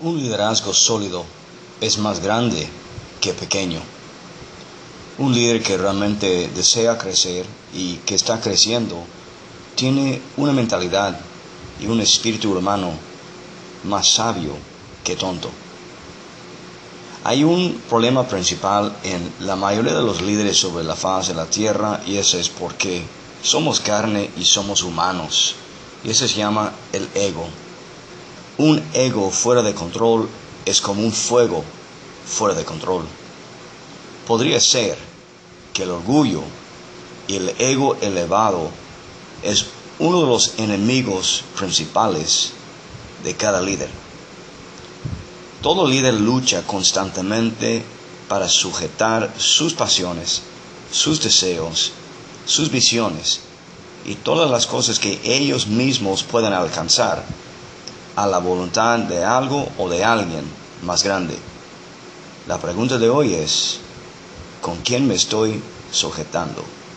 Un liderazgo sólido es más grande que pequeño. Un líder que realmente desea crecer y que está creciendo tiene una mentalidad y un espíritu humano más sabio que tonto. Hay un problema principal en la mayoría de los líderes sobre la faz de la tierra y ese es porque somos carne y somos humanos. Y ese se llama el ego. Un ego fuera de control es como un fuego fuera de control. Podría ser que el orgullo y el ego elevado es uno de los enemigos principales de cada líder. Todo líder lucha constantemente para sujetar sus pasiones, sus deseos, sus visiones y todas las cosas que ellos mismos puedan alcanzar a la voluntad de algo o de alguien más grande. La pregunta de hoy es, ¿con quién me estoy sujetando?